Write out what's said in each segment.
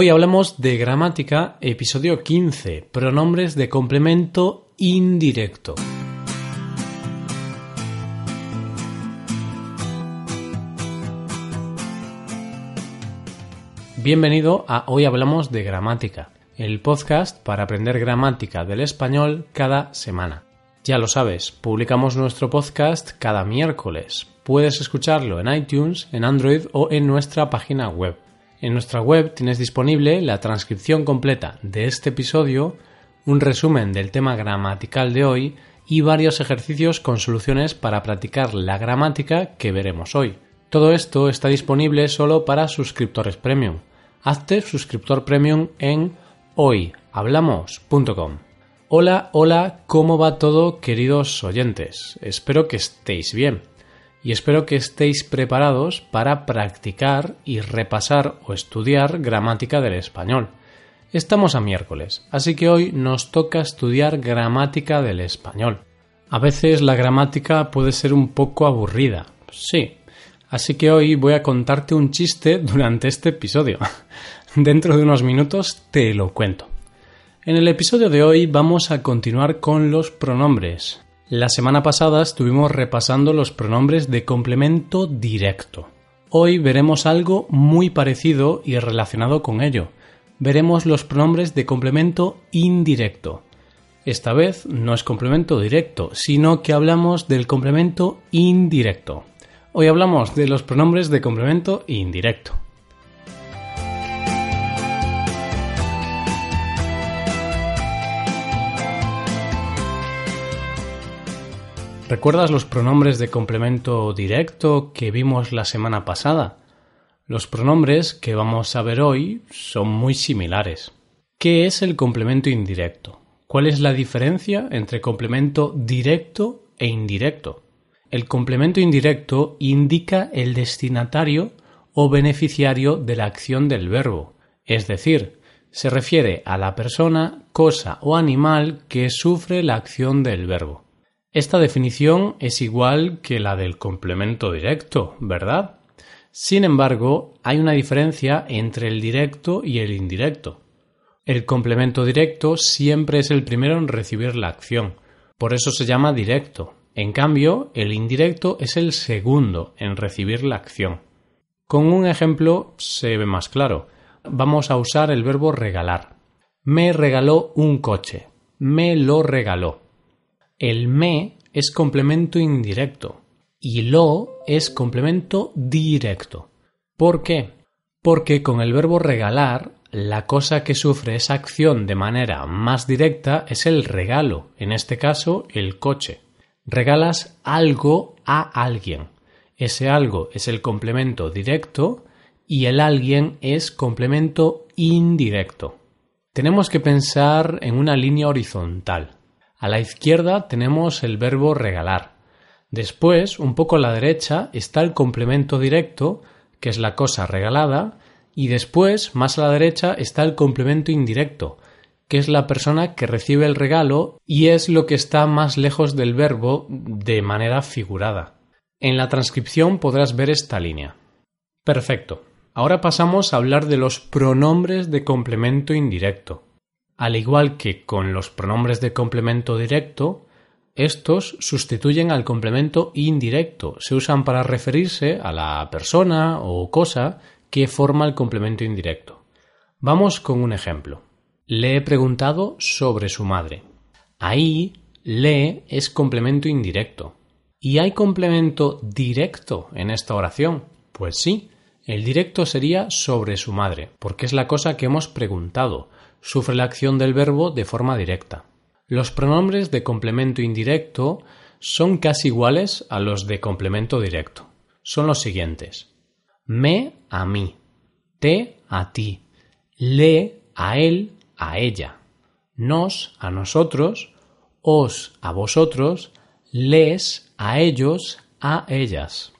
Hoy hablamos de gramática, episodio 15, pronombres de complemento indirecto. Bienvenido a Hoy Hablamos de Gramática, el podcast para aprender gramática del español cada semana. Ya lo sabes, publicamos nuestro podcast cada miércoles. Puedes escucharlo en iTunes, en Android o en nuestra página web. En nuestra web tienes disponible la transcripción completa de este episodio, un resumen del tema gramatical de hoy y varios ejercicios con soluciones para practicar la gramática que veremos hoy. Todo esto está disponible solo para suscriptores premium. Hazte suscriptor premium en hoyhablamos.com. Hola, hola, ¿cómo va todo queridos oyentes? Espero que estéis bien y espero que estéis preparados para practicar y repasar o estudiar gramática del español. Estamos a miércoles, así que hoy nos toca estudiar gramática del español. A veces la gramática puede ser un poco aburrida, sí, así que hoy voy a contarte un chiste durante este episodio. Dentro de unos minutos te lo cuento. En el episodio de hoy vamos a continuar con los pronombres. La semana pasada estuvimos repasando los pronombres de complemento directo. Hoy veremos algo muy parecido y relacionado con ello. Veremos los pronombres de complemento indirecto. Esta vez no es complemento directo, sino que hablamos del complemento indirecto. Hoy hablamos de los pronombres de complemento indirecto. ¿Recuerdas los pronombres de complemento directo que vimos la semana pasada? Los pronombres que vamos a ver hoy son muy similares. ¿Qué es el complemento indirecto? ¿Cuál es la diferencia entre complemento directo e indirecto? El complemento indirecto indica el destinatario o beneficiario de la acción del verbo, es decir, se refiere a la persona, cosa o animal que sufre la acción del verbo. Esta definición es igual que la del complemento directo, ¿verdad? Sin embargo, hay una diferencia entre el directo y el indirecto. El complemento directo siempre es el primero en recibir la acción, por eso se llama directo. En cambio, el indirecto es el segundo en recibir la acción. Con un ejemplo se ve más claro. Vamos a usar el verbo regalar. Me regaló un coche. Me lo regaló. El me es complemento indirecto y lo es complemento directo. ¿Por qué? Porque con el verbo regalar, la cosa que sufre esa acción de manera más directa es el regalo, en este caso el coche. Regalas algo a alguien. Ese algo es el complemento directo y el alguien es complemento indirecto. Tenemos que pensar en una línea horizontal. A la izquierda tenemos el verbo regalar. Después, un poco a la derecha, está el complemento directo, que es la cosa regalada, y después, más a la derecha, está el complemento indirecto, que es la persona que recibe el regalo y es lo que está más lejos del verbo de manera figurada. En la transcripción podrás ver esta línea. Perfecto. Ahora pasamos a hablar de los pronombres de complemento indirecto. Al igual que con los pronombres de complemento directo, estos sustituyen al complemento indirecto, se usan para referirse a la persona o cosa que forma el complemento indirecto. Vamos con un ejemplo. Le he preguntado sobre su madre. Ahí, le es complemento indirecto. ¿Y hay complemento directo en esta oración? Pues sí, el directo sería sobre su madre, porque es la cosa que hemos preguntado, sufre la acción del verbo de forma directa. Los pronombres de complemento indirecto son casi iguales a los de complemento directo. Son los siguientes. Me a mí, te a ti, le a él, a ella, nos a nosotros, os a vosotros, les a ellos, a ellas.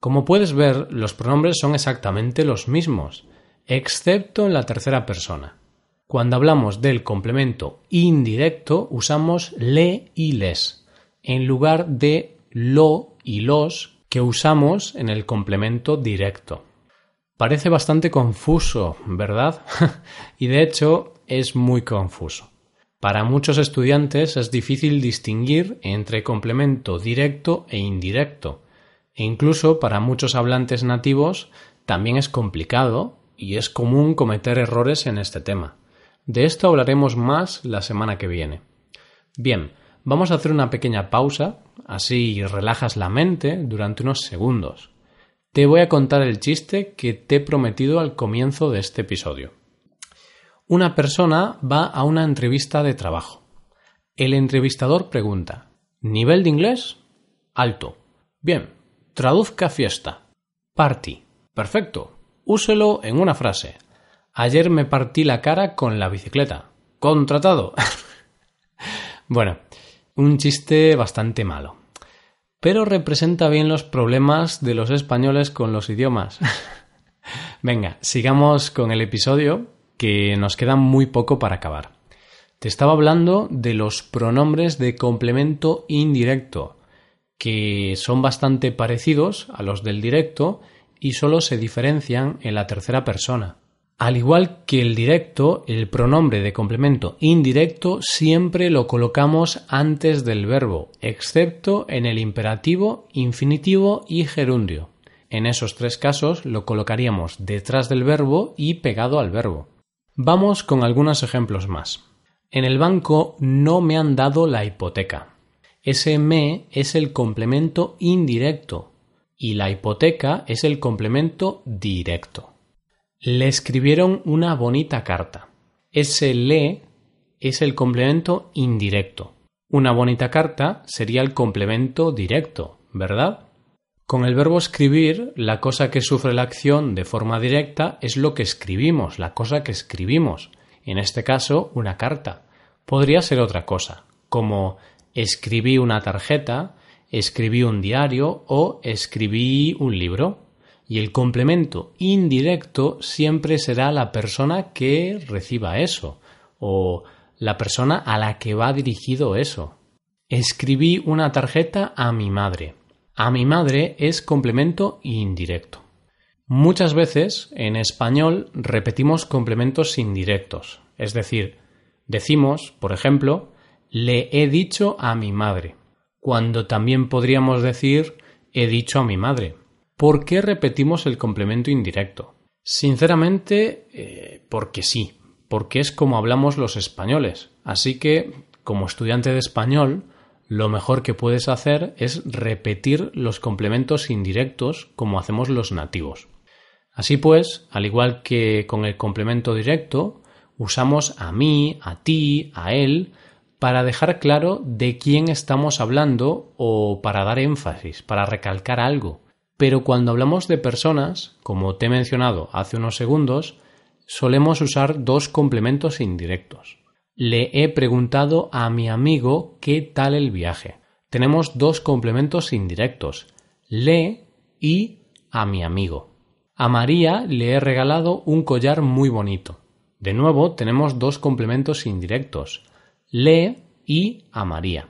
Como puedes ver, los pronombres son exactamente los mismos, excepto en la tercera persona. Cuando hablamos del complemento indirecto usamos le y les en lugar de lo y los que usamos en el complemento directo. Parece bastante confuso, ¿verdad? y de hecho es muy confuso. Para muchos estudiantes es difícil distinguir entre complemento directo e indirecto, e incluso para muchos hablantes nativos también es complicado y es común cometer errores en este tema. De esto hablaremos más la semana que viene. Bien, vamos a hacer una pequeña pausa, así relajas la mente durante unos segundos. Te voy a contar el chiste que te he prometido al comienzo de este episodio. Una persona va a una entrevista de trabajo. El entrevistador pregunta ¿Nivel de inglés? Alto. Bien. Traduzca fiesta. Party. Perfecto. Úselo en una frase. Ayer me partí la cara con la bicicleta. Contratado. bueno, un chiste bastante malo. Pero representa bien los problemas de los españoles con los idiomas. Venga, sigamos con el episodio, que nos queda muy poco para acabar. Te estaba hablando de los pronombres de complemento indirecto, que son bastante parecidos a los del directo y solo se diferencian en la tercera persona. Al igual que el directo, el pronombre de complemento indirecto siempre lo colocamos antes del verbo, excepto en el imperativo, infinitivo y gerundio. En esos tres casos lo colocaríamos detrás del verbo y pegado al verbo. Vamos con algunos ejemplos más. En el banco no me han dado la hipoteca. Ese me es el complemento indirecto y la hipoteca es el complemento directo. Le escribieron una bonita carta. Ese le es el complemento indirecto. Una bonita carta sería el complemento directo, ¿verdad? Con el verbo escribir, la cosa que sufre la acción de forma directa es lo que escribimos, la cosa que escribimos. En este caso, una carta. Podría ser otra cosa, como escribí una tarjeta, escribí un diario o escribí un libro y el complemento indirecto siempre será la persona que reciba eso o la persona a la que va dirigido eso. Escribí una tarjeta a mi madre. A mi madre es complemento indirecto. Muchas veces en español repetimos complementos indirectos, es decir, decimos, por ejemplo, le he dicho a mi madre, cuando también podríamos decir he dicho a mi madre. ¿Por qué repetimos el complemento indirecto? Sinceramente, eh, porque sí, porque es como hablamos los españoles. Así que, como estudiante de español, lo mejor que puedes hacer es repetir los complementos indirectos como hacemos los nativos. Así pues, al igual que con el complemento directo, usamos a mí, a ti, a él, para dejar claro de quién estamos hablando o para dar énfasis, para recalcar algo. Pero cuando hablamos de personas, como te he mencionado hace unos segundos, solemos usar dos complementos indirectos. Le he preguntado a mi amigo qué tal el viaje. Tenemos dos complementos indirectos, le y a mi amigo. A María le he regalado un collar muy bonito. De nuevo tenemos dos complementos indirectos, le y a María.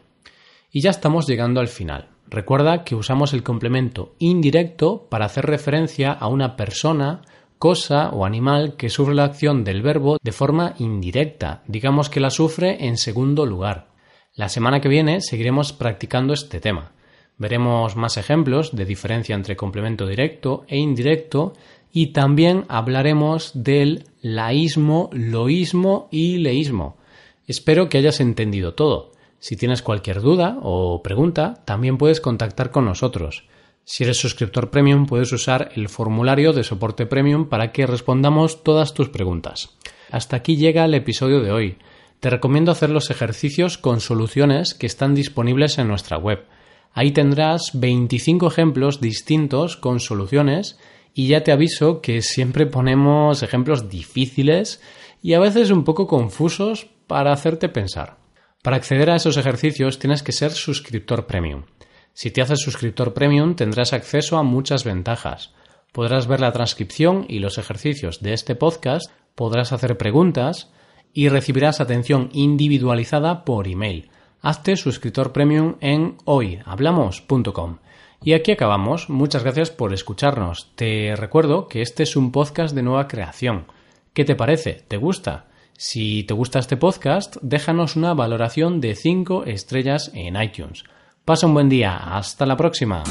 Y ya estamos llegando al final. Recuerda que usamos el complemento indirecto para hacer referencia a una persona, cosa o animal que sufre la acción del verbo de forma indirecta, digamos que la sufre en segundo lugar. La semana que viene seguiremos practicando este tema. Veremos más ejemplos de diferencia entre complemento directo e indirecto y también hablaremos del laísmo, loísmo y leísmo. Espero que hayas entendido todo. Si tienes cualquier duda o pregunta, también puedes contactar con nosotros. Si eres suscriptor premium, puedes usar el formulario de soporte premium para que respondamos todas tus preguntas. Hasta aquí llega el episodio de hoy. Te recomiendo hacer los ejercicios con soluciones que están disponibles en nuestra web. Ahí tendrás 25 ejemplos distintos con soluciones y ya te aviso que siempre ponemos ejemplos difíciles y a veces un poco confusos para hacerte pensar. Para acceder a esos ejercicios tienes que ser suscriptor premium. Si te haces suscriptor premium tendrás acceso a muchas ventajas. Podrás ver la transcripción y los ejercicios de este podcast, podrás hacer preguntas y recibirás atención individualizada por email. Hazte suscriptor premium en hoyhablamos.com. Y aquí acabamos. Muchas gracias por escucharnos. Te recuerdo que este es un podcast de nueva creación. ¿Qué te parece? ¿Te gusta? Si te gusta este podcast, déjanos una valoración de 5 estrellas en iTunes. Pasa un buen día. Hasta la próxima.